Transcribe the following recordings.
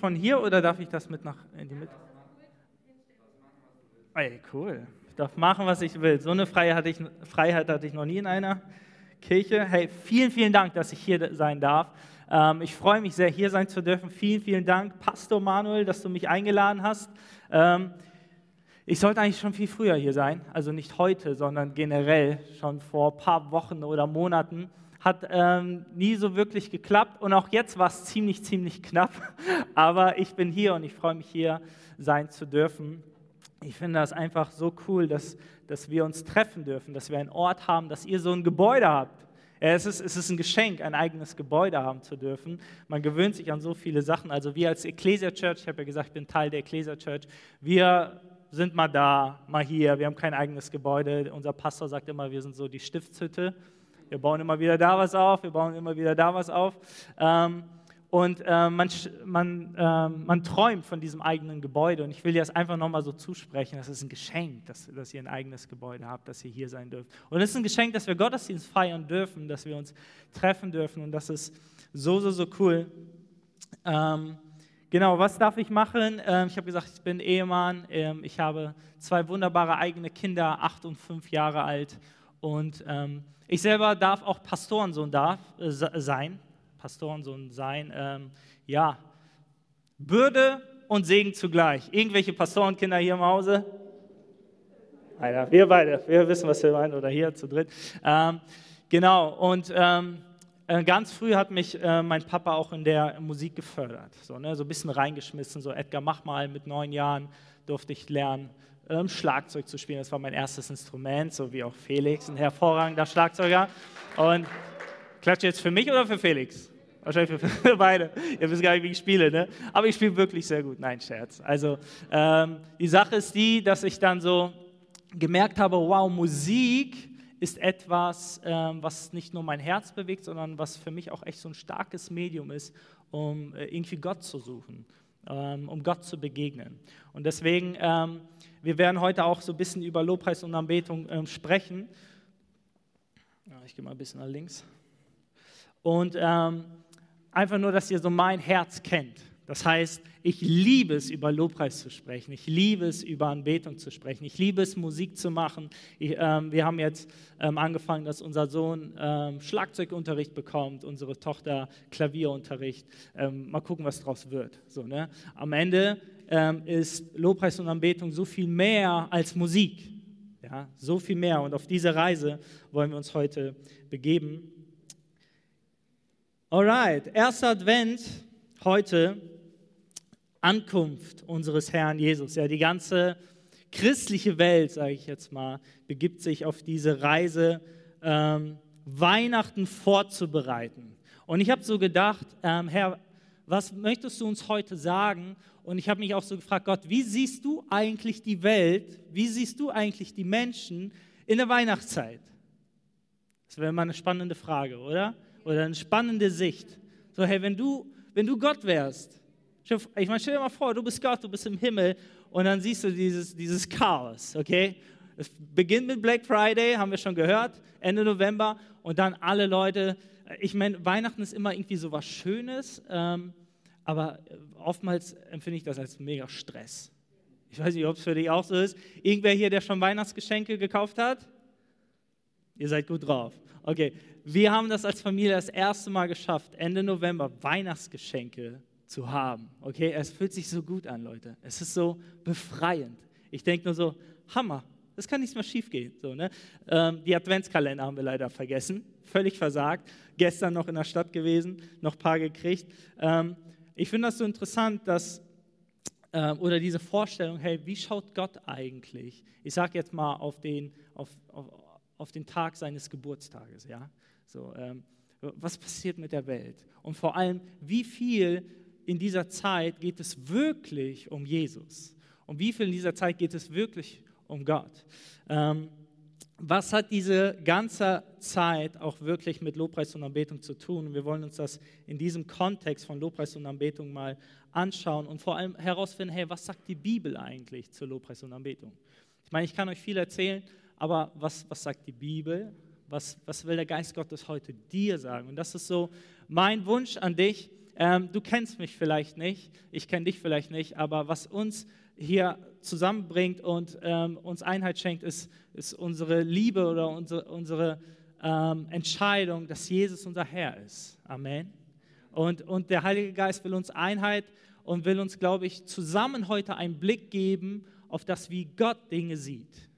von hier oder darf ich das mit nach in die Mitte? Ey, cool. Ich darf machen, was ich will. So eine Freiheit hatte, ich, Freiheit hatte ich noch nie in einer Kirche. Hey, vielen, vielen Dank, dass ich hier sein darf. Ähm, ich freue mich sehr, hier sein zu dürfen. Vielen, vielen Dank, Pastor Manuel, dass du mich eingeladen hast. Ähm, ich sollte eigentlich schon viel früher hier sein, also nicht heute, sondern generell schon vor ein paar Wochen oder Monaten. Hat ähm, nie so wirklich geklappt und auch jetzt war es ziemlich, ziemlich knapp. Aber ich bin hier und ich freue mich hier sein zu dürfen. Ich finde das einfach so cool, dass, dass wir uns treffen dürfen, dass wir einen Ort haben, dass ihr so ein Gebäude habt. Es ist, es ist ein Geschenk, ein eigenes Gebäude haben zu dürfen. Man gewöhnt sich an so viele Sachen. Also wir als Ecclesia Church, ich habe ja gesagt, ich bin Teil der Ecclesia Church, wir sind mal da, mal hier, wir haben kein eigenes Gebäude. Unser Pastor sagt immer, wir sind so die Stiftshütte. Wir bauen immer wieder da was auf, wir bauen immer wieder da was auf. Ähm, und äh, man, man, äh, man träumt von diesem eigenen Gebäude. Und ich will dir das einfach nochmal so zusprechen. Das ist ein Geschenk, dass, dass ihr ein eigenes Gebäude habt, dass ihr hier sein dürft. Und es ist ein Geschenk, dass wir Gottesdienst feiern dürfen, dass wir uns treffen dürfen. Und das ist so, so, so cool. Ähm, genau, was darf ich machen? Ähm, ich habe gesagt, ich bin Ehemann. Ähm, ich habe zwei wunderbare eigene Kinder, acht und fünf Jahre alt. Und ähm, ich selber darf auch Pastorensohn darf, äh, sein. Pastorensohn sein. Ähm, ja, Bürde und Segen zugleich. Irgendwelche Pastorenkinder hier im Hause? Einer, wir beide, wir wissen, was wir meinen, oder hier zu dritt. Ähm, genau, und ähm, äh, ganz früh hat mich äh, mein Papa auch in der Musik gefördert. So, ne, so ein bisschen reingeschmissen, so Edgar, mach mal, mit neun Jahren durfte ich lernen, ähm, Schlagzeug zu spielen. Das war mein erstes Instrument, so wie auch Felix, ein hervorragender Schlagzeuger. Und Klatscht jetzt für mich oder für Felix? Wahrscheinlich für beide. Ihr wisst gar nicht, wie ich spiele, ne? Aber ich spiele wirklich sehr gut. Nein, Scherz. Also, ähm, die Sache ist die, dass ich dann so gemerkt habe: wow, Musik ist etwas, ähm, was nicht nur mein Herz bewegt, sondern was für mich auch echt so ein starkes Medium ist, um äh, irgendwie Gott zu suchen, ähm, um Gott zu begegnen. Und deswegen, ähm, wir werden heute auch so ein bisschen über Lobpreis und Anbetung ähm, sprechen. Ja, ich gehe mal ein bisschen nach links. Und ähm, einfach nur, dass ihr so mein Herz kennt. Das heißt, ich liebe es, über Lobpreis zu sprechen. Ich liebe es, über Anbetung zu sprechen. Ich liebe es, Musik zu machen. Ich, ähm, wir haben jetzt ähm, angefangen, dass unser Sohn ähm, Schlagzeugunterricht bekommt, unsere Tochter Klavierunterricht. Ähm, mal gucken, was daraus wird. So, ne? Am Ende ähm, ist Lobpreis und Anbetung so viel mehr als Musik. Ja? So viel mehr. Und auf diese Reise wollen wir uns heute begeben. Alright, erster Advent heute, Ankunft unseres Herrn Jesus. Ja, die ganze christliche Welt, sage ich jetzt mal, begibt sich auf diese Reise, ähm, Weihnachten vorzubereiten. Und ich habe so gedacht, ähm, Herr, was möchtest du uns heute sagen? Und ich habe mich auch so gefragt, Gott, wie siehst du eigentlich die Welt? Wie siehst du eigentlich die Menschen in der Weihnachtszeit? Das wäre mal eine spannende Frage, oder? oder eine spannende Sicht. So, hey, wenn du, wenn du Gott wärst, ich meine, stell dir mal vor, du bist Gott, du bist im Himmel und dann siehst du dieses, dieses Chaos, okay? Es beginnt mit Black Friday, haben wir schon gehört, Ende November und dann alle Leute, ich meine, Weihnachten ist immer irgendwie so was Schönes, ähm, aber oftmals empfinde ich das als mega Stress. Ich weiß nicht, ob es für dich auch so ist. Irgendwer hier, der schon Weihnachtsgeschenke gekauft hat? Ihr seid gut drauf. Okay, wir haben das als Familie das erste Mal geschafft, Ende November Weihnachtsgeschenke zu haben. Okay, es fühlt sich so gut an, Leute. Es ist so befreiend. Ich denke nur so, Hammer, das kann nicht mal schief gehen. So, ne? Ähm, die Adventskalender haben wir leider vergessen, völlig versagt. Gestern noch in der Stadt gewesen, noch ein paar gekriegt. Ähm, ich finde das so interessant, dass, äh, oder diese Vorstellung, hey, wie schaut Gott eigentlich? Ich sage jetzt mal auf den, auf, auf, auf den Tag seines Geburtstages. Ja? So, ähm, was passiert mit der Welt? Und vor allem, wie viel in dieser Zeit geht es wirklich um Jesus? Und wie viel in dieser Zeit geht es wirklich um Gott? Ähm, was hat diese ganze Zeit auch wirklich mit Lobpreis und Anbetung zu tun? Wir wollen uns das in diesem Kontext von Lobpreis und Anbetung mal anschauen und vor allem herausfinden, hey, was sagt die Bibel eigentlich zur Lobpreis und Anbetung? Ich meine, ich kann euch viel erzählen, aber was, was sagt die Bibel? Was, was will der Geist Gottes heute dir sagen? Und das ist so mein Wunsch an dich, ähm, du kennst mich vielleicht nicht, ich kenne dich vielleicht nicht, aber was uns hier zusammenbringt und ähm, uns Einheit schenkt, ist, ist unsere Liebe oder unsere, unsere ähm, Entscheidung, dass Jesus unser Herr ist. Amen. Und, und der Heilige Geist will uns Einheit und will uns, glaube ich, zusammen heute einen Blick geben auf das, wie Gott Dinge sieht.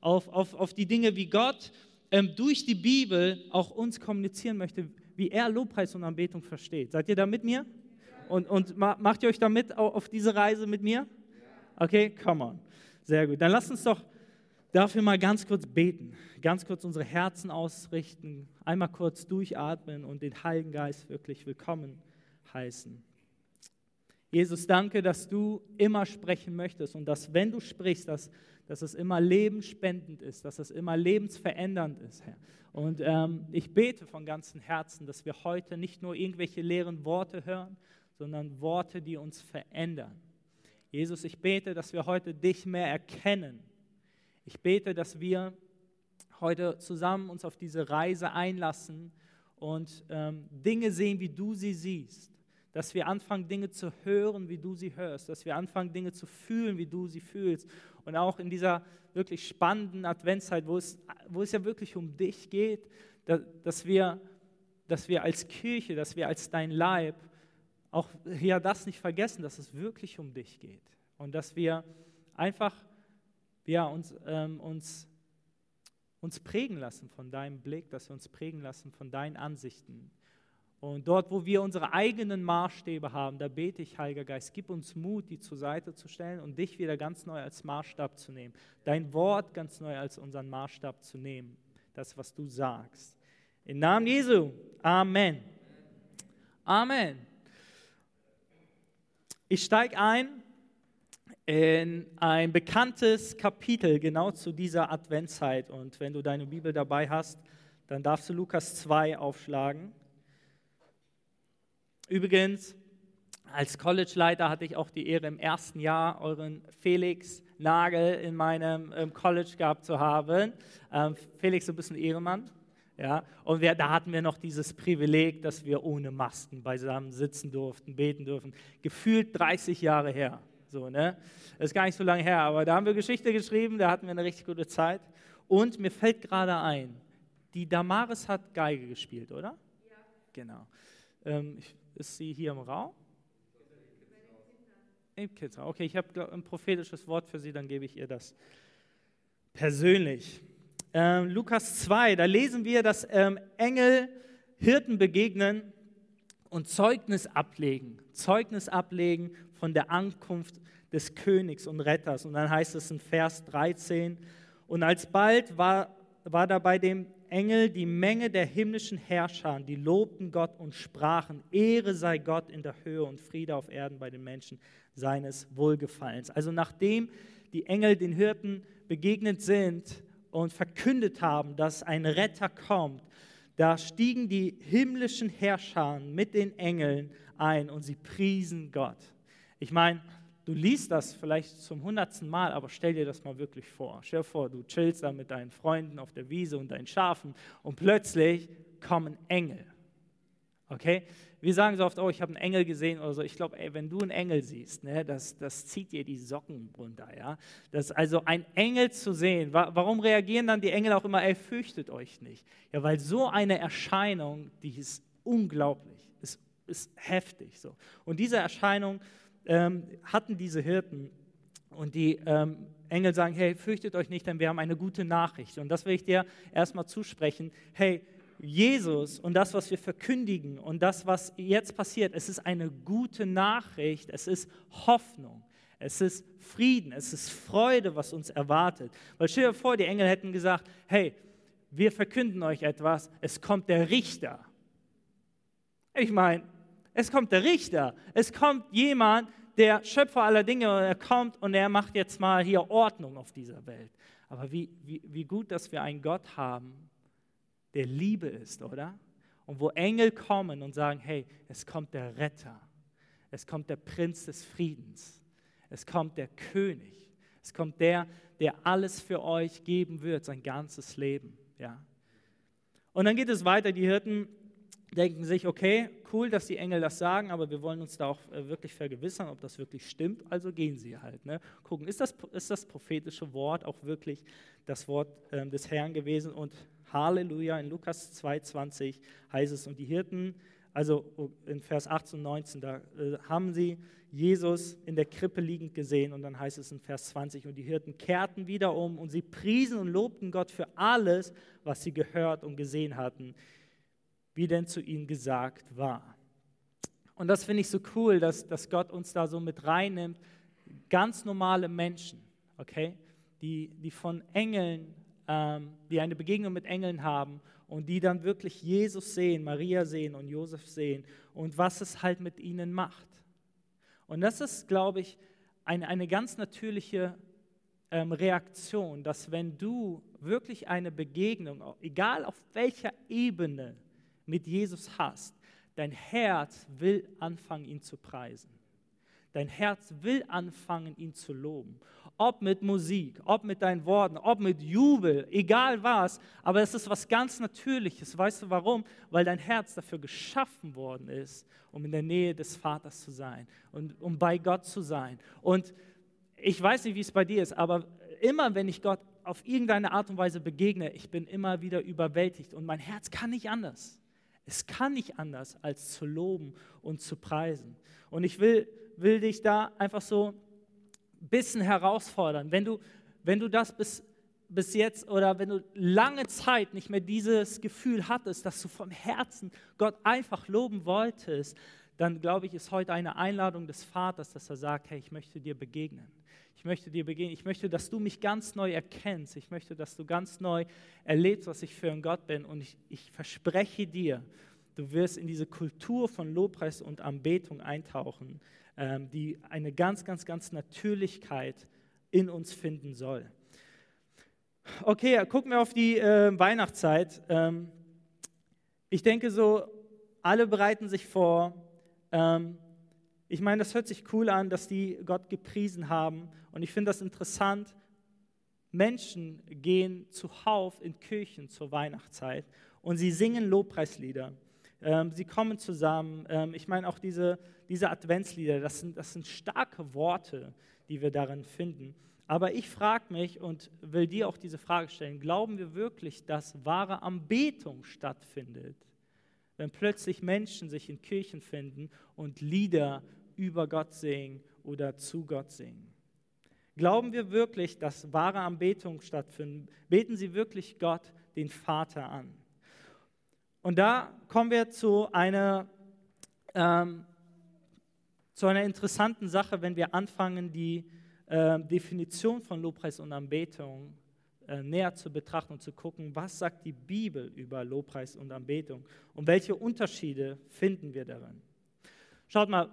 Auf, auf, auf die Dinge, wie Gott ähm, durch die Bibel auch uns kommunizieren möchte, wie er Lobpreis und Anbetung versteht. Seid ihr da mit mir? Und, und macht ihr euch da mit auf diese Reise mit mir? Okay, come on. Sehr gut. Dann lasst uns doch dafür mal ganz kurz beten, ganz kurz unsere Herzen ausrichten, einmal kurz durchatmen und den Heiligen Geist wirklich willkommen heißen. Jesus, danke, dass du immer sprechen möchtest und dass, wenn du sprichst, dass, dass es immer lebensspendend ist, dass es immer lebensverändernd ist, Herr. Und ähm, ich bete von ganzem Herzen, dass wir heute nicht nur irgendwelche leeren Worte hören, sondern Worte, die uns verändern. Jesus, ich bete, dass wir heute dich mehr erkennen. Ich bete, dass wir heute zusammen uns auf diese Reise einlassen und ähm, Dinge sehen, wie du sie siehst dass wir anfangen, Dinge zu hören, wie du sie hörst, dass wir anfangen, Dinge zu fühlen, wie du sie fühlst. Und auch in dieser wirklich spannenden Adventszeit, wo es, wo es ja wirklich um dich geht, dass wir, dass wir als Kirche, dass wir als dein Leib auch ja das nicht vergessen, dass es wirklich um dich geht. Und dass wir einfach ja, uns, ähm, uns, uns prägen lassen von deinem Blick, dass wir uns prägen lassen von deinen Ansichten und dort, wo wir unsere eigenen Maßstäbe haben, da bete ich, Heiliger Geist, gib uns Mut, die zur Seite zu stellen und dich wieder ganz neu als Maßstab zu nehmen. Dein Wort ganz neu als unseren Maßstab zu nehmen. Das, was du sagst. Im Namen Jesu. Amen. Amen. Ich steige ein in ein bekanntes Kapitel genau zu dieser Adventszeit. Und wenn du deine Bibel dabei hast, dann darfst du Lukas 2 aufschlagen. Übrigens, als College-Leiter hatte ich auch die Ehre, im ersten Jahr euren Felix Nagel in meinem College gehabt zu haben. Ähm, Felix, du bist ein Ehremann. Ja, und wir, da hatten wir noch dieses Privileg, dass wir ohne Masken beisammen sitzen durften, beten durften. Gefühlt 30 Jahre her. So, ne? Das ist gar nicht so lange her, aber da haben wir Geschichte geschrieben, da hatten wir eine richtig gute Zeit. Und mir fällt gerade ein, die Damaris hat Geige gespielt, oder? Ja. Genau. Ähm, ist sie hier im Raum? Im Kitzraum. Okay, ich habe ein prophetisches Wort für sie, dann gebe ich ihr das persönlich. Ähm, Lukas 2, da lesen wir, dass ähm, Engel Hirten begegnen und Zeugnis ablegen. Zeugnis ablegen von der Ankunft des Königs und Retters. Und dann heißt es in Vers 13, und alsbald war, war da bei dem Engel die Menge der himmlischen Herrscher, die lobten Gott und sprachen, Ehre sei Gott in der Höhe und Friede auf Erden bei den Menschen seines Wohlgefallens. Also nachdem die Engel den Hirten begegnet sind und verkündet haben, dass ein Retter kommt, da stiegen die himmlischen Herrscher mit den Engeln ein und sie priesen Gott. Ich meine, Du liest das vielleicht zum hundertsten Mal, aber stell dir das mal wirklich vor. Stell dir vor, du chillst da mit deinen Freunden auf der Wiese und deinen Schafen und plötzlich kommen Engel. Okay? Wir sagen so oft, oh, ich habe einen Engel gesehen oder so. Ich glaube, wenn du einen Engel siehst, ne, das, das zieht dir die Socken runter. Ja? Das, also ein Engel zu sehen, wa warum reagieren dann die Engel auch immer, ey, fürchtet euch nicht? Ja, weil so eine Erscheinung, die ist unglaublich, ist, ist heftig. So. Und diese Erscheinung ähm, hatten diese Hirten und die ähm, Engel sagen, hey, fürchtet euch nicht, denn wir haben eine gute Nachricht. Und das will ich dir erstmal zusprechen. Hey, Jesus und das, was wir verkündigen und das, was jetzt passiert, es ist eine gute Nachricht, es ist Hoffnung, es ist Frieden, es ist Freude, was uns erwartet. Weil stell dir vor, die Engel hätten gesagt, hey, wir verkünden euch etwas, es kommt der Richter. Ich meine, es kommt der Richter. Es kommt jemand, der Schöpfer aller Dinge, und er kommt und er macht jetzt mal hier Ordnung auf dieser Welt. Aber wie, wie, wie gut, dass wir einen Gott haben, der Liebe ist, oder? Und wo Engel kommen und sagen, hey, es kommt der Retter, es kommt der Prinz des Friedens, es kommt der König, es kommt der, der alles für euch geben wird, sein ganzes Leben. Ja? Und dann geht es weiter, die Hirten denken sich, okay, cool, dass die Engel das sagen, aber wir wollen uns da auch äh, wirklich vergewissern, ob das wirklich stimmt. Also gehen sie halt. Ne? Gucken, ist das, ist das prophetische Wort auch wirklich das Wort äh, des Herrn gewesen? Und Halleluja, in Lukas 2,20 heißt es, und die Hirten, also oh, in Vers 18 und 19, da äh, haben sie Jesus in der Krippe liegend gesehen. Und dann heißt es in Vers 20, und die Hirten kehrten wieder um und sie priesen und lobten Gott für alles, was sie gehört und gesehen hatten wie denn zu ihnen gesagt war. Und das finde ich so cool, dass, dass Gott uns da so mit reinnimmt. Ganz normale Menschen, okay, die, die von Engeln, ähm, die eine Begegnung mit Engeln haben und die dann wirklich Jesus sehen, Maria sehen und Josef sehen und was es halt mit ihnen macht. Und das ist, glaube ich, eine, eine ganz natürliche ähm, Reaktion, dass wenn du wirklich eine Begegnung, egal auf welcher Ebene, mit Jesus hast, dein Herz will anfangen, ihn zu preisen. Dein Herz will anfangen, ihn zu loben. Ob mit Musik, ob mit deinen Worten, ob mit Jubel, egal was. Aber es ist was ganz Natürliches. Weißt du warum? Weil dein Herz dafür geschaffen worden ist, um in der Nähe des Vaters zu sein und um bei Gott zu sein. Und ich weiß nicht, wie es bei dir ist, aber immer wenn ich Gott auf irgendeine Art und Weise begegne, ich bin immer wieder überwältigt und mein Herz kann nicht anders. Es kann nicht anders, als zu loben und zu preisen. Und ich will, will dich da einfach so bisschen herausfordern. Wenn du, wenn du das bis, bis jetzt oder wenn du lange Zeit nicht mehr dieses Gefühl hattest, dass du vom Herzen Gott einfach loben wolltest, dann glaube ich, ist heute eine Einladung des Vaters, dass er sagt, hey, ich möchte dir begegnen. Ich möchte dir begegnen. Ich möchte, dass du mich ganz neu erkennst. Ich möchte, dass du ganz neu erlebst, was ich für ein Gott bin. Und ich, ich verspreche dir, du wirst in diese Kultur von Lobpreis und Anbetung eintauchen, die eine ganz, ganz, ganz Natürlichkeit in uns finden soll. Okay, gucken wir auf die äh, Weihnachtszeit. Ähm, ich denke so, alle bereiten sich vor. Ähm, ich meine, das hört sich cool an, dass die Gott gepriesen haben. Und ich finde das interessant. Menschen gehen zuhauf in Kirchen zur Weihnachtszeit und sie singen Lobpreislieder. Ähm, sie kommen zusammen. Ähm, ich meine auch diese, diese Adventslieder, das sind, das sind starke Worte, die wir darin finden. Aber ich frage mich und will dir auch diese Frage stellen, glauben wir wirklich, dass wahre Anbetung stattfindet, wenn plötzlich Menschen sich in Kirchen finden und Lieder über Gott singen oder zu Gott singen. Glauben wir wirklich, dass wahre Anbetung stattfindet? Beten sie wirklich Gott, den Vater, an? Und da kommen wir zu einer, ähm, zu einer interessanten Sache, wenn wir anfangen, die äh, Definition von Lobpreis und Anbetung äh, näher zu betrachten und zu gucken, was sagt die Bibel über Lobpreis und Anbetung und welche Unterschiede finden wir darin. Schaut mal,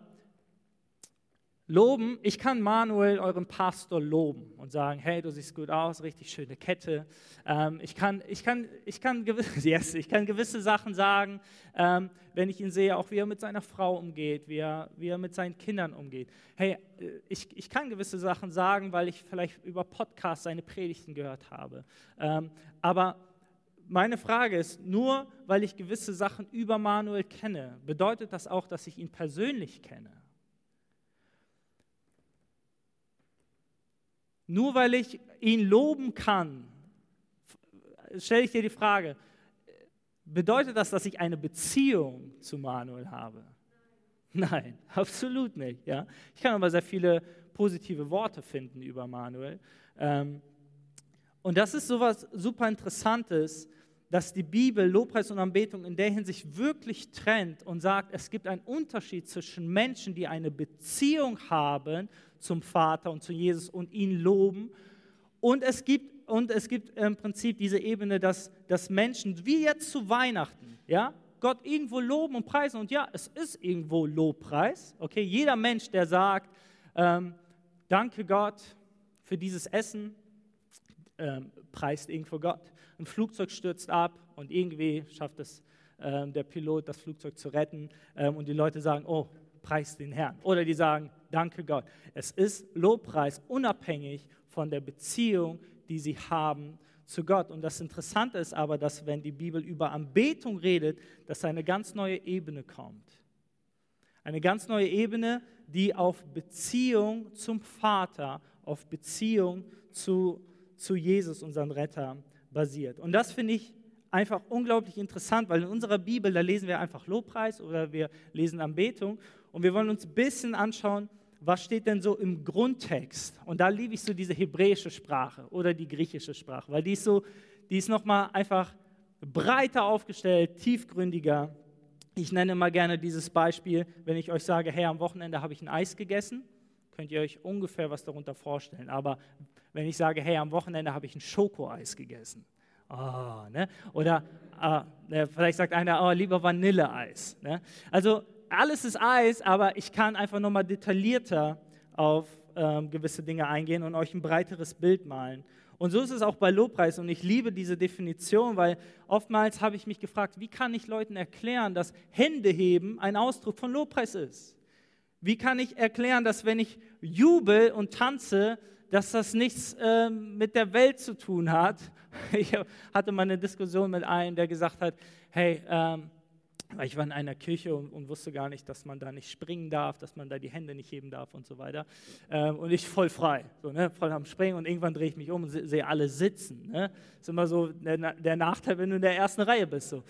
Loben, ich kann Manuel, euren Pastor, loben und sagen, hey, du siehst gut aus, richtig schöne Kette. Ähm, ich, kann, ich, kann, ich, kann gewisse, yes, ich kann gewisse Sachen sagen, ähm, wenn ich ihn sehe, auch wie er mit seiner Frau umgeht, wie er, wie er mit seinen Kindern umgeht. Hey, äh, ich, ich kann gewisse Sachen sagen, weil ich vielleicht über Podcasts seine Predigten gehört habe. Ähm, aber meine Frage ist, nur weil ich gewisse Sachen über Manuel kenne, bedeutet das auch, dass ich ihn persönlich kenne? Nur weil ich ihn loben kann, stelle ich dir die Frage, bedeutet das, dass ich eine Beziehung zu Manuel habe? Nein, absolut nicht. Ja? Ich kann aber sehr viele positive Worte finden über Manuel. Ähm, und das ist so etwas super Interessantes, dass die Bibel Lobpreis und Anbetung in der Hinsicht wirklich trennt und sagt, es gibt einen Unterschied zwischen Menschen, die eine Beziehung haben zum Vater und zu Jesus und ihn loben. Und es gibt, und es gibt im Prinzip diese Ebene, dass, dass Menschen, wie jetzt zu Weihnachten, ja, Gott irgendwo loben und preisen. Und ja, es ist irgendwo Lobpreis. Okay, jeder Mensch, der sagt, ähm, danke Gott für dieses Essen, ähm, preist irgendwo Gott. Ein Flugzeug stürzt ab und irgendwie schafft es ähm, der Pilot, das Flugzeug zu retten. Ähm, und die Leute sagen, oh, preis den Herrn. Oder die sagen, danke Gott. Es ist Lobpreis unabhängig von der Beziehung, die sie haben zu Gott. Und das Interessante ist aber, dass wenn die Bibel über Anbetung redet, dass eine ganz neue Ebene kommt. Eine ganz neue Ebene, die auf Beziehung zum Vater, auf Beziehung zu, zu Jesus, unseren Retter, basiert. Und das finde ich einfach unglaublich interessant, weil in unserer Bibel, da lesen wir einfach Lobpreis oder wir lesen Anbetung und wir wollen uns ein bisschen anschauen, was steht denn so im Grundtext? Und da liebe ich so diese hebräische Sprache oder die griechische Sprache, weil die ist so, die ist nochmal einfach breiter aufgestellt, tiefgründiger. Ich nenne mal gerne dieses Beispiel, wenn ich euch sage, hey, am Wochenende habe ich ein Eis gegessen, könnt ihr euch ungefähr was darunter vorstellen. Aber wenn ich sage, hey, am Wochenende habe ich ein Schokoeis gegessen, oh, ne? oder äh, vielleicht sagt einer, oh, lieber Vanilleeis. Ne? Also alles ist Eis, aber ich kann einfach nochmal detaillierter auf ähm, gewisse Dinge eingehen und euch ein breiteres Bild malen. Und so ist es auch bei Lobpreis und ich liebe diese Definition, weil oftmals habe ich mich gefragt, wie kann ich Leuten erklären, dass Händeheben ein Ausdruck von Lobpreis ist? Wie kann ich erklären, dass wenn ich jubel und tanze, dass das nichts äh, mit der Welt zu tun hat? Ich hatte mal eine Diskussion mit einem, der gesagt hat, hey, ähm, weil ich war in einer Kirche und, und, wusste gar nicht, dass man da nicht springen darf, dass man da die Hände nicht heben darf und so weiter. Ähm, und ich voll frei, so, ne, voll am Springen und irgendwann drehe ich mich um und sehe alle sitzen. Ne? Das ist immer so der, der, Nachteil, wenn du in der ersten Reihe bist. So.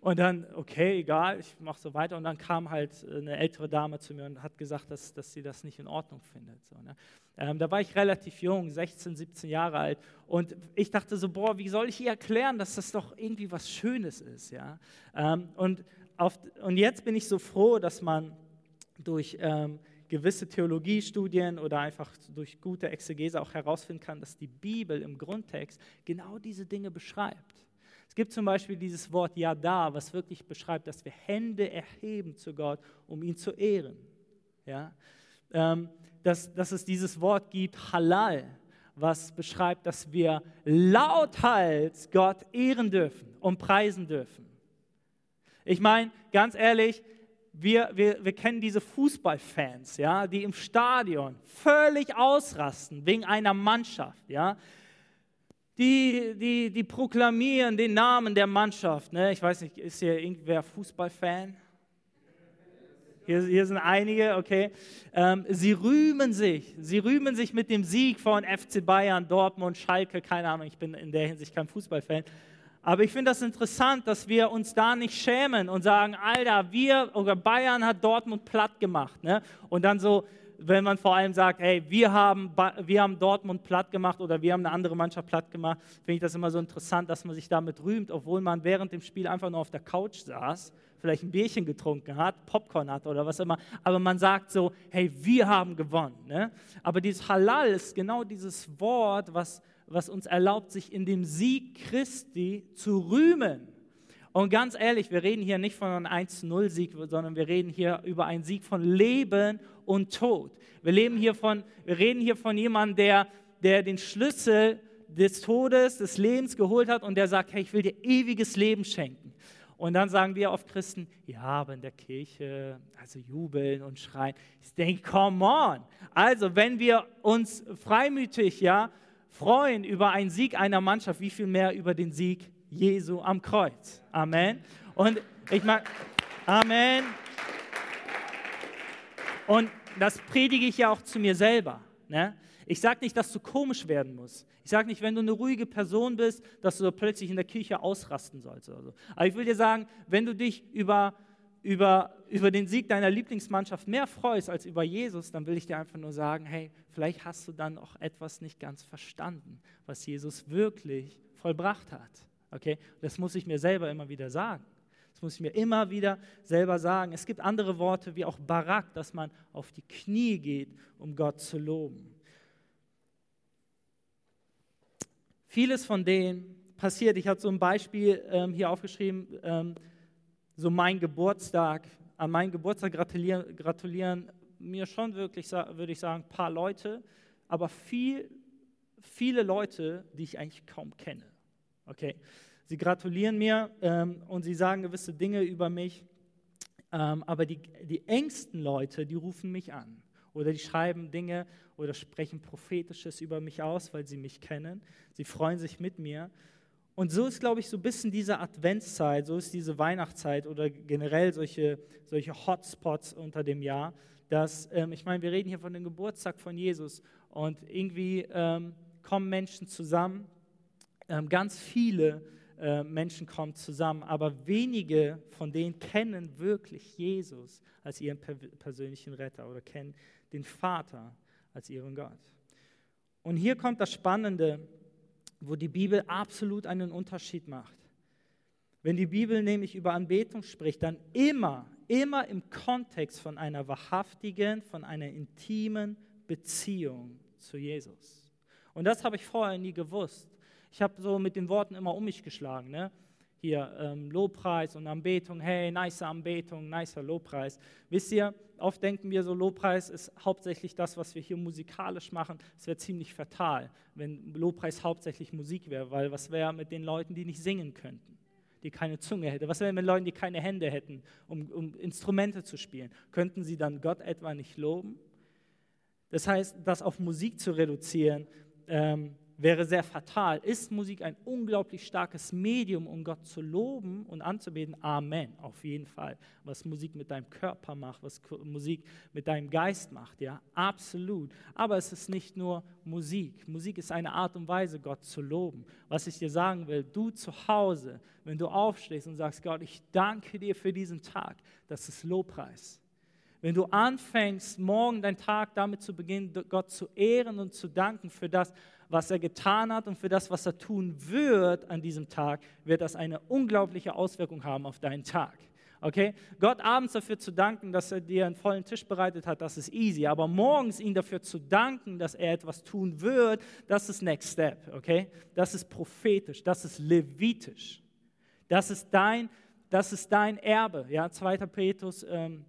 Und dann, okay, egal, ich mache so weiter. Und dann kam halt eine ältere Dame zu mir und hat gesagt, dass, dass sie das nicht in Ordnung findet. So, ne? ähm, da war ich relativ jung, 16, 17 Jahre alt. Und ich dachte so, boah, wie soll ich ihr erklären, dass das doch irgendwie was Schönes ist? Ja? Ähm, und auf, und jetzt bin ich so froh, dass man durch ähm, gewisse Theologiestudien oder einfach durch gute Exegese auch herausfinden kann, dass die Bibel im Grundtext genau diese Dinge beschreibt. Es gibt zum Beispiel dieses Wort Yada, was wirklich beschreibt, dass wir Hände erheben zu Gott, um ihn zu ehren. Ja? Ähm, dass, dass es dieses Wort gibt, Halal, was beschreibt, dass wir lauthals Gott ehren dürfen und preisen dürfen. Ich meine, ganz ehrlich, wir, wir, wir kennen diese Fußballfans, ja, die im Stadion völlig ausrasten wegen einer Mannschaft. Ja. Die, die, die proklamieren den Namen der Mannschaft. Ne? Ich weiß nicht, ist hier irgendwer Fußballfan? Hier, hier sind einige, okay. Ähm, sie rühmen sich. Sie rühmen sich mit dem Sieg von FC Bayern, Dortmund, Schalke, keine Ahnung, ich bin in der Hinsicht kein Fußballfan. Aber ich finde das interessant, dass wir uns da nicht schämen und sagen, Alter, wir oder Bayern hat Dortmund platt gemacht. Ne? Und dann so, wenn man vor allem sagt, hey, wir haben, wir haben Dortmund platt gemacht oder wir haben eine andere Mannschaft platt gemacht, finde ich das immer so interessant, dass man sich damit rühmt, obwohl man während dem Spiel einfach nur auf der Couch saß, vielleicht ein Bierchen getrunken hat, Popcorn hat oder was immer. Aber man sagt so, hey, wir haben gewonnen. Ne? Aber dieses Halal ist genau dieses Wort, was was uns erlaubt, sich in dem Sieg Christi zu rühmen. Und ganz ehrlich, wir reden hier nicht von einem 1-0-Sieg, sondern wir reden hier über einen Sieg von Leben und Tod. Wir, leben hier von, wir reden hier von jemandem, der, der den Schlüssel des Todes, des Lebens geholt hat und der sagt, hey, ich will dir ewiges Leben schenken. Und dann sagen wir oft Christen, ja, aber in der Kirche, also jubeln und schreien. Ich denke, come on. Also, wenn wir uns freimütig, ja, freuen über einen Sieg einer Mannschaft, wie viel mehr über den Sieg Jesu am Kreuz. Amen. Und ich meine, Amen. Und das predige ich ja auch zu mir selber. Ne? Ich sage nicht, dass du komisch werden musst. Ich sage nicht, wenn du eine ruhige Person bist, dass du plötzlich in der Kirche ausrasten sollst. Oder so. Aber ich will dir sagen, wenn du dich über über, über den Sieg deiner Lieblingsmannschaft mehr freust als über Jesus, dann will ich dir einfach nur sagen, hey, vielleicht hast du dann auch etwas nicht ganz verstanden, was Jesus wirklich vollbracht hat. Okay? Das muss ich mir selber immer wieder sagen. Das muss ich mir immer wieder selber sagen. Es gibt andere Worte wie auch Barak, dass man auf die Knie geht, um Gott zu loben. Vieles von dem passiert. Ich habe so ein Beispiel ähm, hier aufgeschrieben. Ähm, so mein Geburtstag, an meinen Geburtstag gratulieren, gratulieren mir schon wirklich, würde ich sagen, ein paar Leute, aber viel, viele Leute, die ich eigentlich kaum kenne. Okay? Sie gratulieren mir ähm, und sie sagen gewisse Dinge über mich, ähm, aber die, die engsten Leute, die rufen mich an Oder die schreiben Dinge oder sprechen prophetisches über mich aus, weil sie mich kennen. Sie freuen sich mit mir. Und so ist, glaube ich, so ein bisschen diese Adventszeit, so ist diese Weihnachtszeit oder generell solche, solche Hotspots unter dem Jahr, dass, ähm, ich meine, wir reden hier von dem Geburtstag von Jesus und irgendwie ähm, kommen Menschen zusammen, ähm, ganz viele äh, Menschen kommen zusammen, aber wenige von denen kennen wirklich Jesus als ihren persönlichen Retter oder kennen den Vater als ihren Gott. Und hier kommt das Spannende, wo die Bibel absolut einen Unterschied macht. Wenn die Bibel nämlich über Anbetung spricht, dann immer, immer im Kontext von einer wahrhaftigen, von einer intimen Beziehung zu Jesus. Und das habe ich vorher nie gewusst. Ich habe so mit den Worten immer um mich geschlagen. Ne? Hier ähm, Lobpreis und Anbetung, hey, nice Anbetung, nicer Lobpreis. Wisst ihr, oft denken wir so, Lobpreis ist hauptsächlich das, was wir hier musikalisch machen. Es wäre ziemlich fatal, wenn Lobpreis hauptsächlich Musik wäre, weil was wäre mit den Leuten, die nicht singen könnten? die keine Zunge hätte? Was wäre mit Leuten, die keine Hände hätten, um, um, Instrumente zu spielen? Könnten sie dann Gott etwa nicht loben? Das heißt, das auf Musik zu reduzieren, ähm, wäre sehr fatal. Ist Musik ein unglaublich starkes Medium, um Gott zu loben und anzubeten? Amen, auf jeden Fall. Was Musik mit deinem Körper macht, was Musik mit deinem Geist macht, ja, absolut. Aber es ist nicht nur Musik. Musik ist eine Art und Weise, Gott zu loben. Was ich dir sagen will, du zu Hause, wenn du aufstehst und sagst, Gott, ich danke dir für diesen Tag, das ist Lobpreis. Wenn du anfängst, morgen deinen Tag damit zu beginnen, Gott zu ehren und zu danken für das, was er getan hat und für das, was er tun wird an diesem Tag, wird das eine unglaubliche Auswirkung haben auf deinen Tag. Okay? Gott abends dafür zu danken, dass er dir einen vollen Tisch bereitet hat, das ist easy. Aber morgens ihn dafür zu danken, dass er etwas tun wird, das ist Next Step. Okay? Das ist prophetisch, das ist levitisch. Das ist dein, das ist dein Erbe. Ja? 2. Petrus ähm,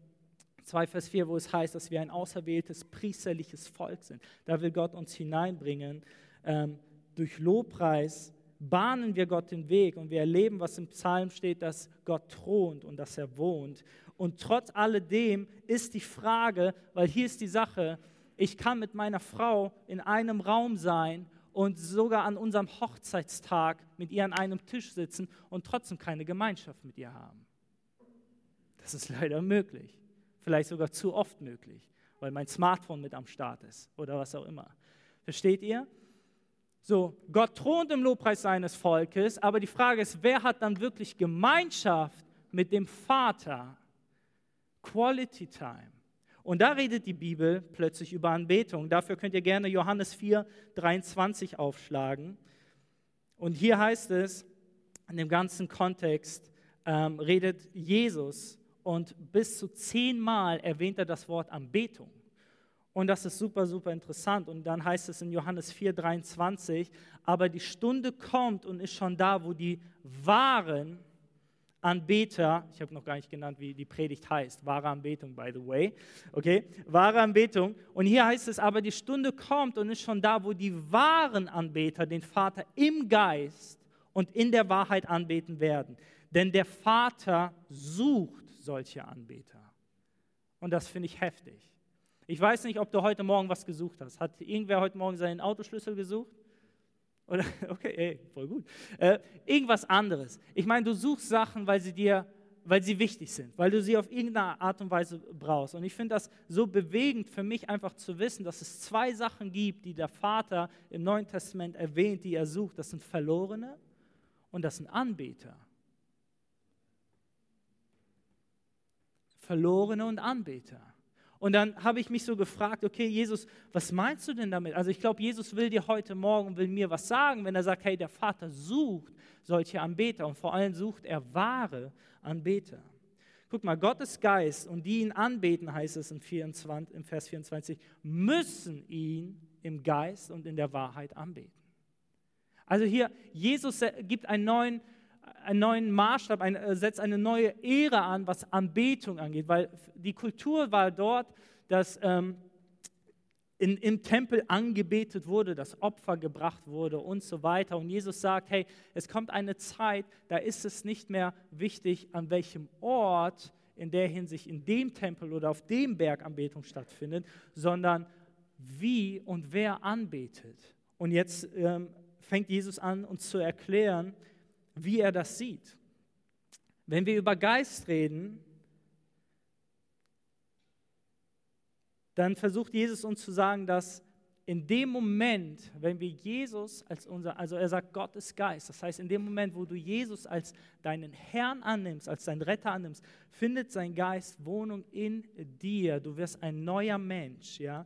2 Vers 4, wo es heißt, dass wir ein auserwähltes priesterliches Volk sind. Da will Gott uns hineinbringen. Ähm, durch Lobpreis bahnen wir Gott den Weg und wir erleben, was im Psalm steht, dass Gott thront und dass er wohnt. Und trotz alledem ist die Frage, weil hier ist die Sache, ich kann mit meiner Frau in einem Raum sein und sogar an unserem Hochzeitstag mit ihr an einem Tisch sitzen und trotzdem keine Gemeinschaft mit ihr haben. Das ist leider möglich vielleicht sogar zu oft möglich, weil mein Smartphone mit am Start ist oder was auch immer. Versteht ihr? So, Gott thront im Lobpreis seines Volkes, aber die Frage ist, wer hat dann wirklich Gemeinschaft mit dem Vater? Quality Time. Und da redet die Bibel plötzlich über Anbetung. Dafür könnt ihr gerne Johannes 4, 23 aufschlagen. Und hier heißt es, in dem ganzen Kontext ähm, redet Jesus und bis zu zehnmal erwähnt er das Wort Anbetung. Und das ist super, super interessant. Und dann heißt es in Johannes 4, 23, aber die Stunde kommt und ist schon da, wo die wahren Anbeter, ich habe noch gar nicht genannt, wie die Predigt heißt, wahre Anbetung, by the way, okay, wahre Anbetung. Und hier heißt es, aber die Stunde kommt und ist schon da, wo die wahren Anbeter den Vater im Geist und in der Wahrheit anbeten werden. Denn der Vater sucht solche Anbeter. Und das finde ich heftig. Ich weiß nicht, ob du heute Morgen was gesucht hast. Hat irgendwer heute Morgen seinen Autoschlüssel gesucht? Oder, okay, ey, voll gut. Äh, irgendwas anderes. Ich meine, du suchst Sachen, weil sie dir, weil sie wichtig sind, weil du sie auf irgendeine Art und Weise brauchst. Und ich finde das so bewegend für mich einfach zu wissen, dass es zwei Sachen gibt, die der Vater im Neuen Testament erwähnt, die er sucht. Das sind Verlorene und das sind Anbeter. Verlorene und Anbeter. Und dann habe ich mich so gefragt, okay, Jesus, was meinst du denn damit? Also ich glaube, Jesus will dir heute Morgen, will mir was sagen, wenn er sagt, hey, der Vater sucht solche Anbeter und vor allem sucht er wahre Anbeter. Guck mal, Gottes Geist und die ihn anbeten, heißt es im, 24, im Vers 24, müssen ihn im Geist und in der Wahrheit anbeten. Also hier, Jesus gibt einen neuen einen neuen Maßstab, ein, äh, setzt eine neue Ehre an, was Anbetung angeht, weil die Kultur war dort, dass ähm, in, im Tempel angebetet wurde, dass Opfer gebracht wurde und so weiter. Und Jesus sagt, hey, es kommt eine Zeit, da ist es nicht mehr wichtig, an welchem Ort in der Hinsicht in dem Tempel oder auf dem Berg Anbetung stattfindet, sondern wie und wer anbetet. Und jetzt ähm, fängt Jesus an, uns zu erklären, wie er das sieht. Wenn wir über Geist reden, dann versucht Jesus uns zu sagen, dass in dem Moment, wenn wir Jesus als unser, also er sagt, Gott ist Geist, das heißt, in dem Moment, wo du Jesus als deinen Herrn annimmst, als deinen Retter annimmst, findet sein Geist Wohnung in dir. Du wirst ein neuer Mensch, ja.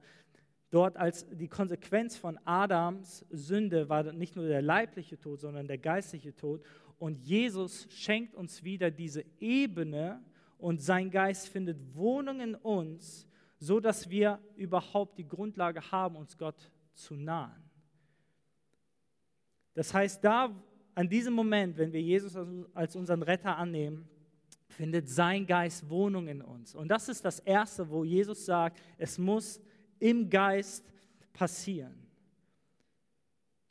Dort als die Konsequenz von Adams Sünde war nicht nur der leibliche Tod, sondern der geistliche Tod. Und Jesus schenkt uns wieder diese Ebene und sein Geist findet Wohnung in uns so dass wir überhaupt die Grundlage haben, uns Gott zu nahen. Das heißt, da an diesem Moment, wenn wir Jesus als unseren Retter annehmen, findet sein Geist Wohnung in uns. Und das ist das Erste, wo Jesus sagt, es muss im Geist passieren.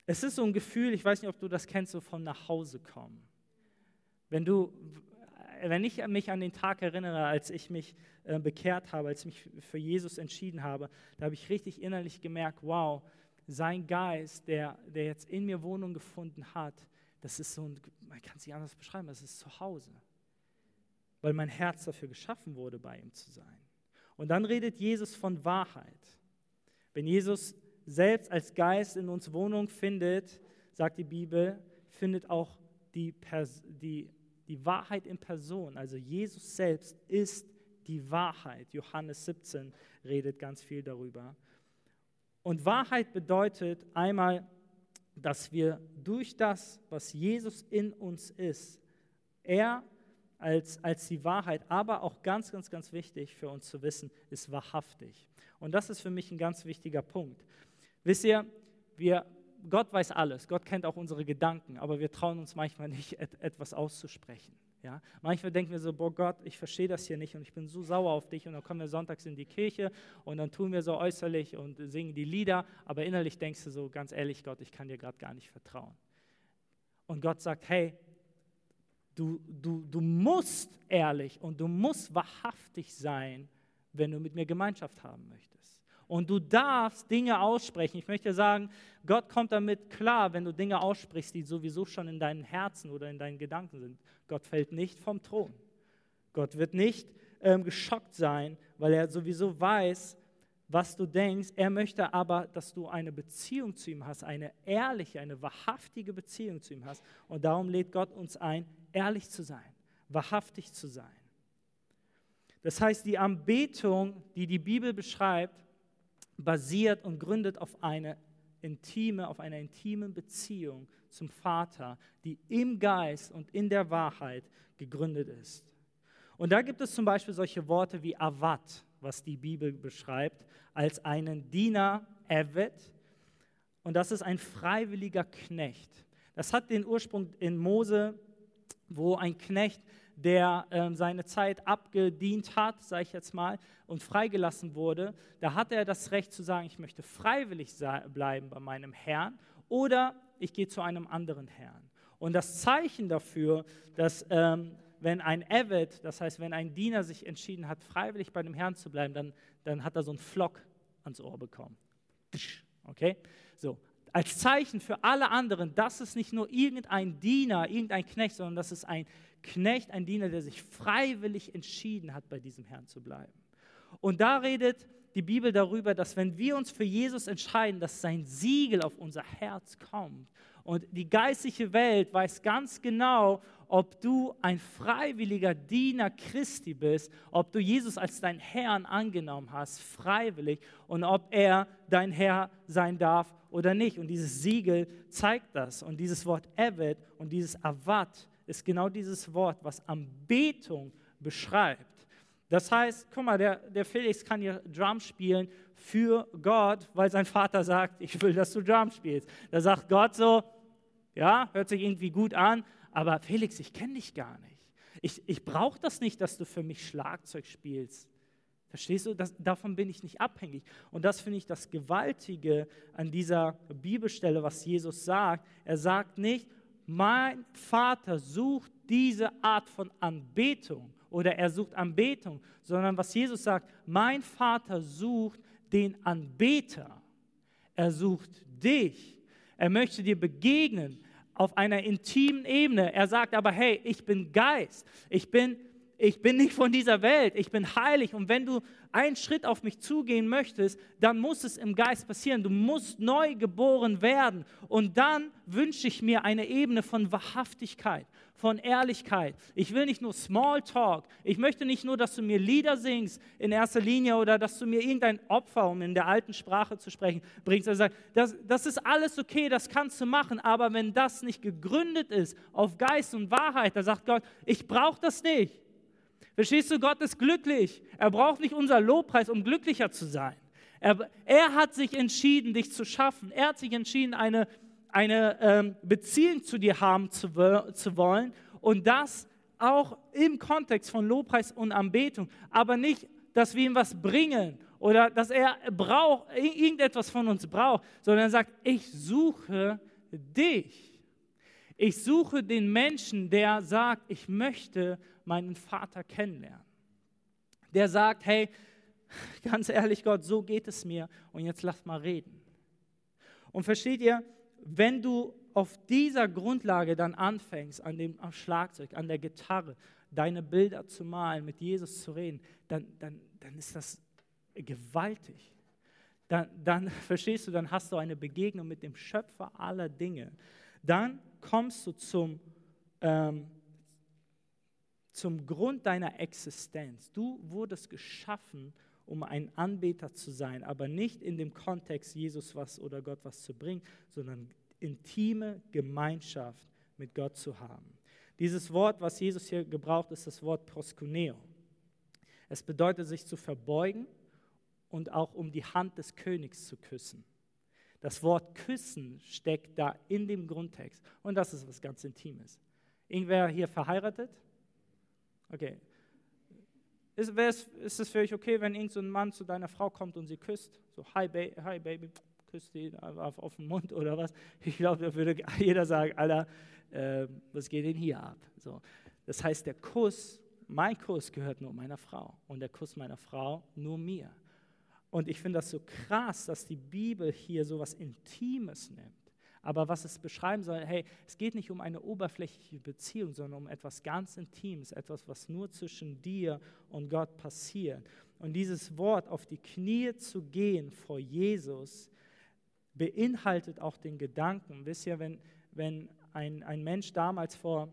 Es ist so ein Gefühl, ich weiß nicht, ob du das kennst, so von nach Hause kommen. Wenn du, wenn ich mich an den Tag erinnere, als ich mich äh, bekehrt habe, als ich mich für Jesus entschieden habe, da habe ich richtig innerlich gemerkt, wow, sein Geist, der, der jetzt in mir Wohnung gefunden hat, das ist so ein, man kann es nicht anders beschreiben, das ist zu Hause. Weil mein Herz dafür geschaffen wurde, bei ihm zu sein. Und dann redet Jesus von Wahrheit. Wenn Jesus selbst als Geist in uns Wohnung findet, sagt die Bibel, findet auch die, Pers die die Wahrheit in Person, also Jesus selbst, ist die Wahrheit. Johannes 17 redet ganz viel darüber. Und Wahrheit bedeutet einmal, dass wir durch das, was Jesus in uns ist, er als, als die Wahrheit, aber auch ganz, ganz, ganz wichtig für uns zu wissen, ist wahrhaftig. Und das ist für mich ein ganz wichtiger Punkt. Wisst ihr, wir Gott weiß alles, Gott kennt auch unsere Gedanken, aber wir trauen uns manchmal nicht, etwas auszusprechen. Ja? Manchmal denken wir so, boah Gott, ich verstehe das hier nicht und ich bin so sauer auf dich und dann kommen wir sonntags in die Kirche und dann tun wir so äußerlich und singen die Lieder, aber innerlich denkst du so, ganz ehrlich Gott, ich kann dir gerade gar nicht vertrauen. Und Gott sagt, hey, du, du, du musst ehrlich und du musst wahrhaftig sein, wenn du mit mir Gemeinschaft haben möchtest. Und du darfst Dinge aussprechen. Ich möchte sagen, Gott kommt damit klar, wenn du Dinge aussprichst, die sowieso schon in deinem Herzen oder in deinen Gedanken sind. Gott fällt nicht vom Thron. Gott wird nicht ähm, geschockt sein, weil er sowieso weiß, was du denkst. Er möchte aber, dass du eine Beziehung zu ihm hast, eine ehrliche, eine wahrhaftige Beziehung zu ihm hast. Und darum lädt Gott uns ein, ehrlich zu sein, wahrhaftig zu sein. Das heißt, die Anbetung, die die Bibel beschreibt, basiert und gründet auf eine intime, auf einer intimen Beziehung zum Vater, die im Geist und in der Wahrheit gegründet ist. Und da gibt es zum Beispiel solche Worte wie Avat, was die Bibel beschreibt, als einen Diener, Eved. Und das ist ein freiwilliger Knecht. Das hat den Ursprung in Mose, wo ein Knecht der ähm, seine Zeit abgedient hat, sage ich jetzt mal, und freigelassen wurde, da hatte er das Recht zu sagen, ich möchte freiwillig bleiben bei meinem Herrn oder ich gehe zu einem anderen Herrn. Und das Zeichen dafür, dass ähm, wenn ein Eved, das heißt, wenn ein Diener sich entschieden hat, freiwillig bei dem Herrn zu bleiben, dann, dann hat er so einen Flock ans Ohr bekommen. Okay? So, als Zeichen für alle anderen, das ist nicht nur irgendein Diener, irgendein Knecht, sondern das ist ein Knecht, ein Diener, der sich freiwillig entschieden hat, bei diesem Herrn zu bleiben. Und da redet die Bibel darüber, dass wenn wir uns für Jesus entscheiden, dass sein Siegel auf unser Herz kommt. Und die geistliche Welt weiß ganz genau, ob du ein freiwilliger Diener Christi bist, ob du Jesus als dein Herrn angenommen hast, freiwillig, und ob er dein Herr sein darf oder nicht. Und dieses Siegel zeigt das. Und dieses Wort Evet und dieses Avat ist genau dieses Wort, was Anbetung beschreibt. Das heißt, guck mal, der, der Felix kann hier Drum spielen für Gott, weil sein Vater sagt, ich will, dass du Drum spielst. Da sagt Gott so, ja, hört sich irgendwie gut an, aber Felix, ich kenne dich gar nicht. Ich, ich brauche das nicht, dass du für mich Schlagzeug spielst. Verstehst du? Das, davon bin ich nicht abhängig. Und das finde ich das Gewaltige an dieser Bibelstelle, was Jesus sagt. Er sagt nicht, mein Vater sucht diese Art von Anbetung oder er sucht Anbetung, sondern was Jesus sagt, mein Vater sucht den Anbeter. Er sucht dich. Er möchte dir begegnen auf einer intimen Ebene. Er sagt aber, hey, ich bin Geist. Ich bin ich bin nicht von dieser Welt, ich bin heilig. Und wenn du einen Schritt auf mich zugehen möchtest, dann muss es im Geist passieren. Du musst neu geboren werden. Und dann wünsche ich mir eine Ebene von Wahrhaftigkeit, von Ehrlichkeit. Ich will nicht nur Smalltalk. Ich möchte nicht nur, dass du mir Lieder singst in erster Linie oder dass du mir irgendein Opfer, um in der alten Sprache zu sprechen, bringst. Sagt, das, das ist alles okay, das kannst du machen. Aber wenn das nicht gegründet ist auf Geist und Wahrheit, da sagt Gott, ich brauche das nicht. Verstehst du, Gott ist glücklich. Er braucht nicht unser Lobpreis, um glücklicher zu sein. Er, er hat sich entschieden, dich zu schaffen. Er hat sich entschieden, eine, eine ähm, Beziehung zu dir haben zu, zu wollen. Und das auch im Kontext von Lobpreis und Anbetung. Aber nicht, dass wir ihm was bringen oder dass er braucht, irgendetwas von uns braucht, sondern er sagt, ich suche dich. Ich suche den Menschen, der sagt, ich möchte meinen Vater kennenlernen. Der sagt, hey, ganz ehrlich Gott, so geht es mir und jetzt lass mal reden. Und versteht ihr, wenn du auf dieser Grundlage dann anfängst, an dem am Schlagzeug, an der Gitarre, deine Bilder zu malen, mit Jesus zu reden, dann, dann, dann ist das gewaltig. Dann, dann verstehst du, dann hast du eine Begegnung mit dem Schöpfer aller Dinge. Dann kommst du zum, ähm, zum Grund deiner Existenz. Du wurdest geschaffen, um ein Anbeter zu sein, aber nicht in dem Kontext, Jesus was oder Gott was zu bringen, sondern intime Gemeinschaft mit Gott zu haben. Dieses Wort, was Jesus hier gebraucht, ist das Wort proskuneo. Es bedeutet, sich zu verbeugen und auch um die Hand des Königs zu küssen. Das Wort küssen steckt da in dem Grundtext. Und das ist was ganz Intimes. Irgendwer hier verheiratet? Okay. Ist, ist es für euch okay, wenn irgendein so Mann zu deiner Frau kommt und sie küsst? So, hi, ba hi Baby, küsst sie auf, auf, den Mund oder was? Ich glaube, da würde jeder sagen, Alter, äh, was geht denn hier ab? So. Das heißt, der Kuss, mein Kuss gehört nur meiner Frau und der Kuss meiner Frau nur mir. Und ich finde das so krass, dass die Bibel hier so was Intimes nimmt. Aber was es beschreiben soll, hey, es geht nicht um eine oberflächliche Beziehung, sondern um etwas ganz Intimes, etwas, was nur zwischen dir und Gott passiert. Und dieses Wort, auf die Knie zu gehen vor Jesus, beinhaltet auch den Gedanken. Wisst ihr, wenn, wenn ein, ein Mensch damals vor,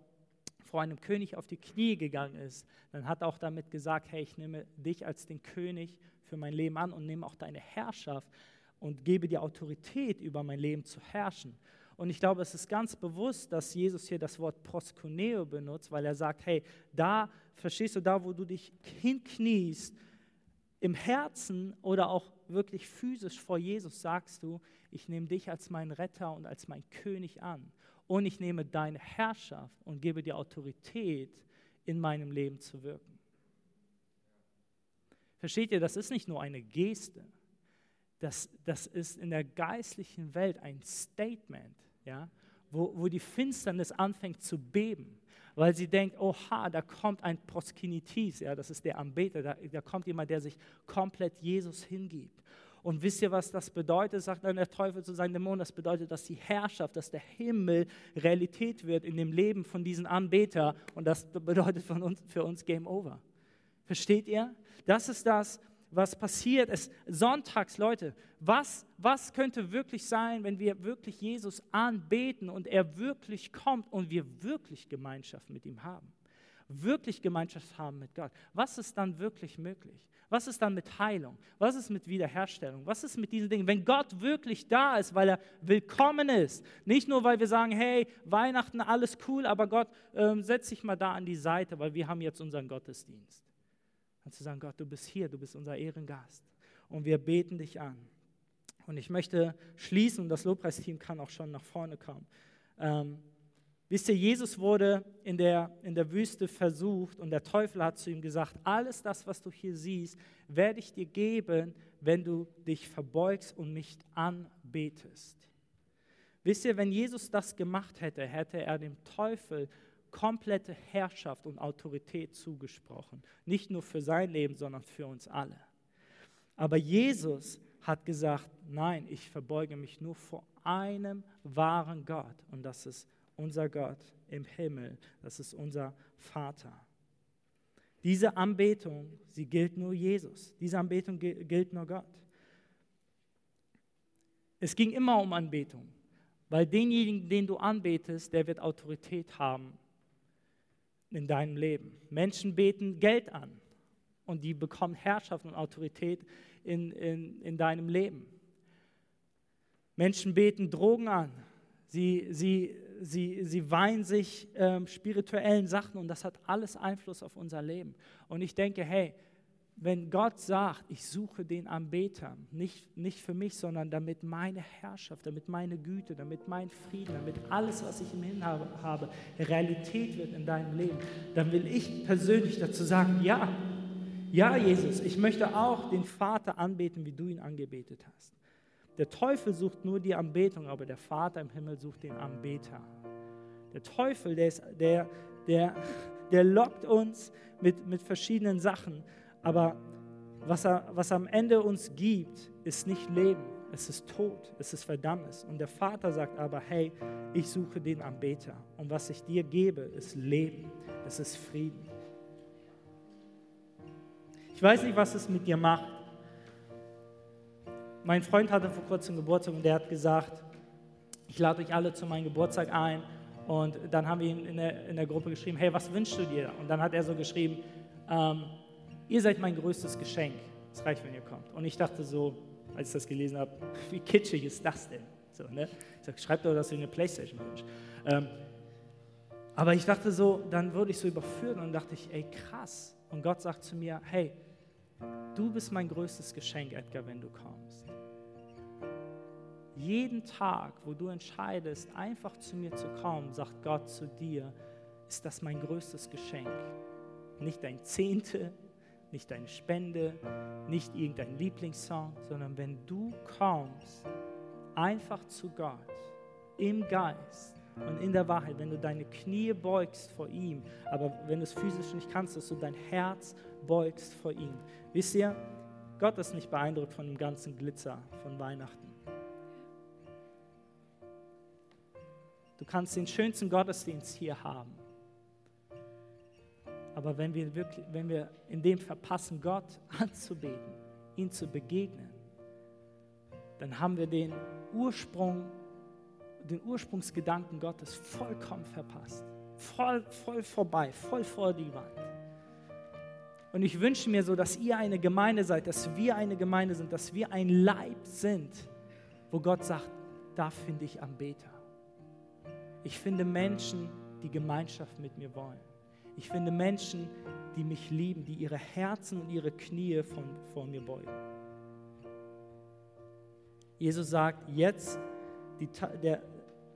vor einem König auf die Knie gegangen ist, dann hat er auch damit gesagt, hey, ich nehme dich als den König für mein Leben an und nehme auch deine Herrschaft und gebe dir Autorität, über mein Leben zu herrschen. Und ich glaube, es ist ganz bewusst, dass Jesus hier das Wort proskuneo benutzt, weil er sagt, hey, da, verstehst du, da, wo du dich hinkniest, im Herzen oder auch wirklich physisch vor Jesus sagst du, ich nehme dich als meinen Retter und als mein König an. Und ich nehme deine Herrschaft und gebe dir Autorität, in meinem Leben zu wirken. Versteht ihr, das ist nicht nur eine Geste, das, das ist in der geistlichen Welt ein Statement, ja, wo, wo die Finsternis anfängt zu beben, weil sie denkt, oha, da kommt ein Proskinitis, ja, das ist der Anbeter, da, da kommt jemand, der sich komplett Jesus hingibt. Und wisst ihr, was das bedeutet, sagt dann der Teufel zu seinen Dämonen? Das bedeutet, dass die Herrschaft, dass der Himmel Realität wird in dem Leben von diesen Anbeter. Und das bedeutet für uns, für uns Game Over. Versteht ihr? Das ist das, was passiert ist. Sonntags, Leute, was, was könnte wirklich sein, wenn wir wirklich Jesus anbeten und er wirklich kommt und wir wirklich Gemeinschaft mit ihm haben? Wirklich Gemeinschaft haben mit Gott. Was ist dann wirklich möglich? Was ist dann mit Heilung? Was ist mit Wiederherstellung? Was ist mit diesen Dingen? Wenn Gott wirklich da ist, weil er willkommen ist, nicht nur, weil wir sagen, hey, Weihnachten, alles cool, aber Gott, ähm, setz dich mal da an die Seite, weil wir haben jetzt unseren Gottesdienst. Und zu sagen, Gott, du bist hier, du bist unser Ehrengast. Und wir beten dich an. Und ich möchte schließen, und das Lobpreisteam kann auch schon nach vorne kommen. Ähm, wisst ihr, Jesus wurde in der, in der Wüste versucht und der Teufel hat zu ihm gesagt, alles das, was du hier siehst, werde ich dir geben, wenn du dich verbeugst und mich anbetest. Wisst ihr, wenn Jesus das gemacht hätte, hätte er dem Teufel komplette Herrschaft und Autorität zugesprochen. Nicht nur für sein Leben, sondern für uns alle. Aber Jesus hat gesagt, nein, ich verbeuge mich nur vor einem wahren Gott und das ist unser Gott im Himmel, das ist unser Vater. Diese Anbetung, sie gilt nur Jesus. Diese Anbetung gilt nur Gott. Es ging immer um Anbetung, weil denjenigen, den du anbetest, der wird Autorität haben in deinem Leben. Menschen beten Geld an und die bekommen Herrschaft und Autorität in, in, in deinem Leben. Menschen beten Drogen an. Sie, sie, sie, sie weihen sich ähm, spirituellen Sachen und das hat alles Einfluss auf unser Leben. Und ich denke, hey, wenn Gott sagt, ich suche den Anbeter, nicht, nicht für mich, sondern damit meine Herrschaft, damit meine Güte, damit mein Frieden, damit alles, was ich im habe, habe, Realität wird in deinem Leben, dann will ich persönlich dazu sagen, ja, ja, Jesus, ich möchte auch den Vater anbeten, wie du ihn angebetet hast. Der Teufel sucht nur die Anbetung, aber der Vater im Himmel sucht den Anbeter. Der Teufel, der, ist, der, der, der lockt uns mit, mit verschiedenen Sachen, aber was, er, was am Ende uns gibt, ist nicht Leben, es ist Tod, es ist Verdammnis. Und der Vater sagt aber, hey, ich suche den Anbeter. Und was ich dir gebe, ist Leben, es ist Frieden. Ich weiß nicht, was es mit dir macht. Mein Freund hatte vor kurzem Geburtstag und der hat gesagt, ich lade euch alle zu meinem Geburtstag ein. Und dann haben wir ihm in der, in der Gruppe geschrieben, hey, was wünschst du dir? Und dann hat er so geschrieben, ähm, ihr seid mein größtes Geschenk. Es reicht, wenn ihr kommt. Und ich dachte so, als ich das gelesen habe, wie kitschig ist das denn? So, ne? Ich sage, schreib doch, dass du eine Playstation wünschst. Ähm, aber ich dachte so, dann wurde ich so überführt und dachte ich, ey, krass. Und Gott sagt zu mir, hey, du bist mein größtes Geschenk, Edgar, wenn du kommst. Jeden Tag, wo du entscheidest, einfach zu mir zu kommen, sagt Gott zu dir, ist das mein größtes Geschenk. Nicht dein Zehnte, nicht deine Spende, nicht irgendein Lieblingssong, sondern wenn du kommst, einfach zu Gott, im Geist und in der Wahrheit, wenn du deine Knie beugst vor ihm, aber wenn du es physisch nicht kannst, dass du dein Herz beugst vor ihm. Wisst ihr, Gott ist nicht beeindruckt von dem ganzen Glitzer von Weihnachten. Du kannst den schönsten Gottesdienst hier haben. Aber wenn wir, wirklich, wenn wir in dem verpassen, Gott anzubeten, ihn zu begegnen, dann haben wir den Ursprung, den Ursprungsgedanken Gottes vollkommen verpasst. Voll, voll vorbei, voll vor die Wand. Und ich wünsche mir so, dass ihr eine Gemeinde seid, dass wir eine Gemeinde sind, dass wir ein Leib sind, wo Gott sagt, da finde ich Anbeter. Ich finde Menschen, die Gemeinschaft mit mir wollen. Ich finde Menschen, die mich lieben, die ihre Herzen und ihre Knie von, vor mir beugen. Jesus sagt, jetzt, die, der,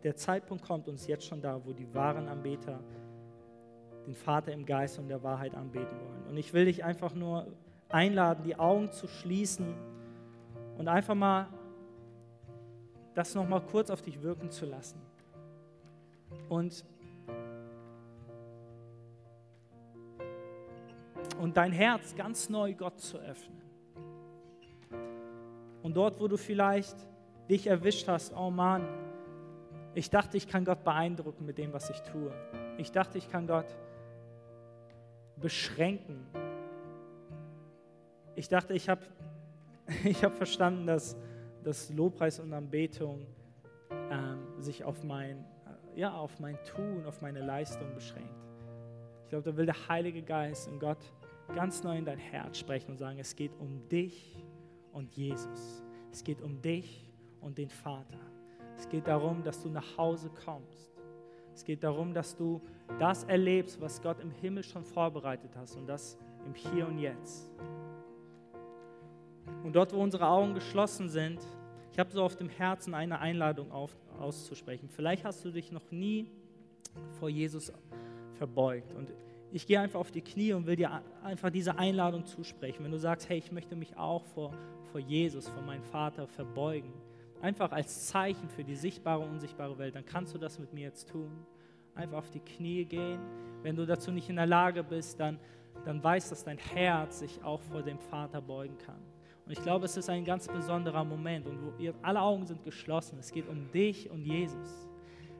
der Zeitpunkt kommt uns jetzt schon da, wo die wahren Anbeter den Vater im Geist und der Wahrheit anbeten wollen. Und ich will dich einfach nur einladen, die Augen zu schließen und einfach mal das nochmal kurz auf dich wirken zu lassen. Und und dein Herz ganz neu Gott zu öffnen. Und dort, wo du vielleicht dich erwischt hast, oh Mann, ich dachte, ich kann Gott beeindrucken mit dem, was ich tue. Ich dachte, ich kann Gott beschränken. Ich dachte, ich habe ich hab verstanden, dass, dass Lobpreis und Anbetung ähm, sich auf mein, ja, auf mein Tun, auf meine Leistung beschränkt. Ich glaube, da will der Heilige Geist und Gott ganz neu in dein Herz sprechen und sagen, es geht um dich und Jesus. Es geht um dich und den Vater. Es geht darum, dass du nach Hause kommst. Es geht darum, dass du das erlebst, was Gott im Himmel schon vorbereitet hast und das im Hier und Jetzt. Und dort, wo unsere Augen geschlossen sind, ich habe so auf dem Herzen eine Einladung auf, auszusprechen. Vielleicht hast du dich noch nie vor Jesus verbeugt. Und ich gehe einfach auf die Knie und will dir einfach diese Einladung zusprechen. Wenn du sagst, hey, ich möchte mich auch vor, vor Jesus, vor meinem Vater verbeugen, einfach als Zeichen für die sichtbare unsichtbare Welt, dann kannst du das mit mir jetzt tun. einfach auf die Knie gehen. Wenn du dazu nicht in der Lage bist, dann, dann weiß, dass dein Herz sich auch vor dem Vater beugen kann. Und ich glaube, es ist ein ganz besonderer Moment und alle Augen sind geschlossen. Es geht um dich und Jesus.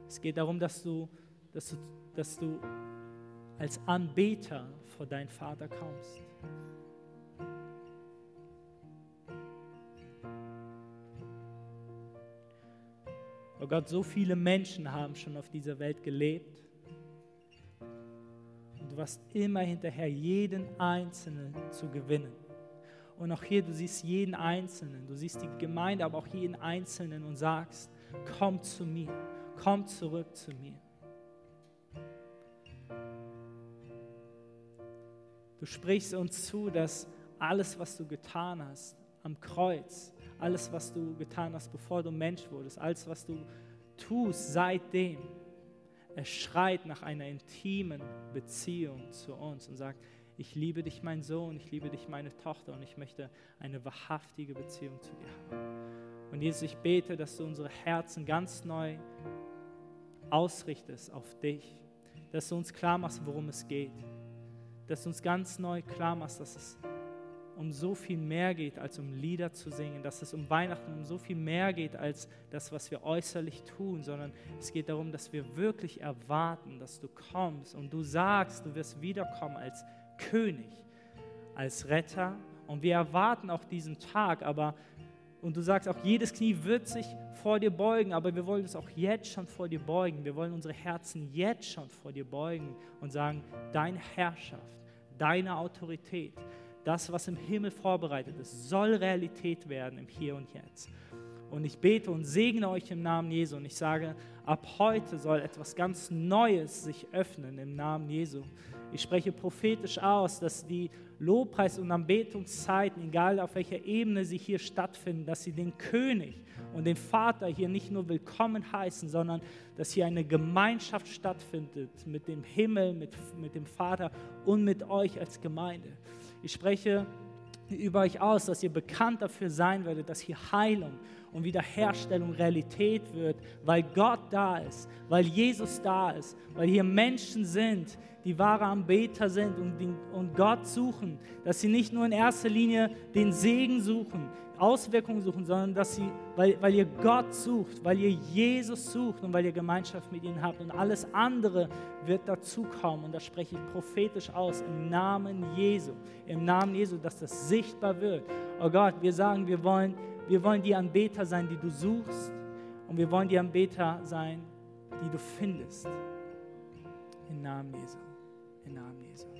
Es geht darum, dass du, dass du, dass du als Anbeter vor deinen Vater kommst. Oh Gott, so viele Menschen haben schon auf dieser Welt gelebt. Und du warst immer hinterher, jeden Einzelnen zu gewinnen. Und auch hier, du siehst jeden Einzelnen, du siehst die Gemeinde, aber auch jeden Einzelnen und sagst, komm zu mir, komm zurück zu mir. Du sprichst uns zu, dass alles, was du getan hast am Kreuz, alles, was du getan hast, bevor du Mensch wurdest, alles, was du tust seitdem, es schreit nach einer intimen Beziehung zu uns und sagt, ich liebe dich, mein Sohn, ich liebe dich, meine Tochter und ich möchte eine wahrhaftige Beziehung zu dir haben. Und Jesus, ich bete, dass du unsere Herzen ganz neu ausrichtest auf dich, dass du uns klar machst, worum es geht, dass du uns ganz neu klar machst, dass es um so viel mehr geht, als um Lieder zu singen, dass es um Weihnachten um so viel mehr geht, als das, was wir äußerlich tun, sondern es geht darum, dass wir wirklich erwarten, dass du kommst und du sagst, du wirst wiederkommen als König, als Retter. Und wir erwarten auch diesen Tag, aber und du sagst auch, jedes Knie wird sich vor dir beugen, aber wir wollen es auch jetzt schon vor dir beugen. Wir wollen unsere Herzen jetzt schon vor dir beugen und sagen, deine Herrschaft, deine Autorität, das, was im Himmel vorbereitet ist, soll Realität werden im Hier und Jetzt. Und ich bete und segne euch im Namen Jesu. Und ich sage, ab heute soll etwas ganz Neues sich öffnen im Namen Jesu. Ich spreche prophetisch aus, dass die Lobpreis- und Anbetungszeiten, egal auf welcher Ebene sie hier stattfinden, dass sie den König und den Vater hier nicht nur willkommen heißen, sondern dass hier eine Gemeinschaft stattfindet mit dem Himmel, mit, mit dem Vater und mit euch als Gemeinde. Ich spreche über euch aus, dass ihr bekannt dafür sein werdet, dass hier Heilung und Wiederherstellung Realität wird, weil Gott da ist, weil Jesus da ist, weil hier Menschen sind, die wahre Anbeter sind und, den, und Gott suchen, dass sie nicht nur in erster Linie den Segen suchen, Auswirkungen suchen, sondern dass sie, weil, weil ihr Gott sucht, weil ihr Jesus sucht und weil ihr Gemeinschaft mit ihm habt und alles andere wird dazu kommen und das spreche ich prophetisch aus im Namen Jesu, im Namen Jesu, dass das sichtbar wird. Oh Gott, wir sagen, wir wollen, wir wollen die Anbeter sein, die du suchst und wir wollen die Anbeter sein, die du findest. Im Namen Jesu. In Jesu.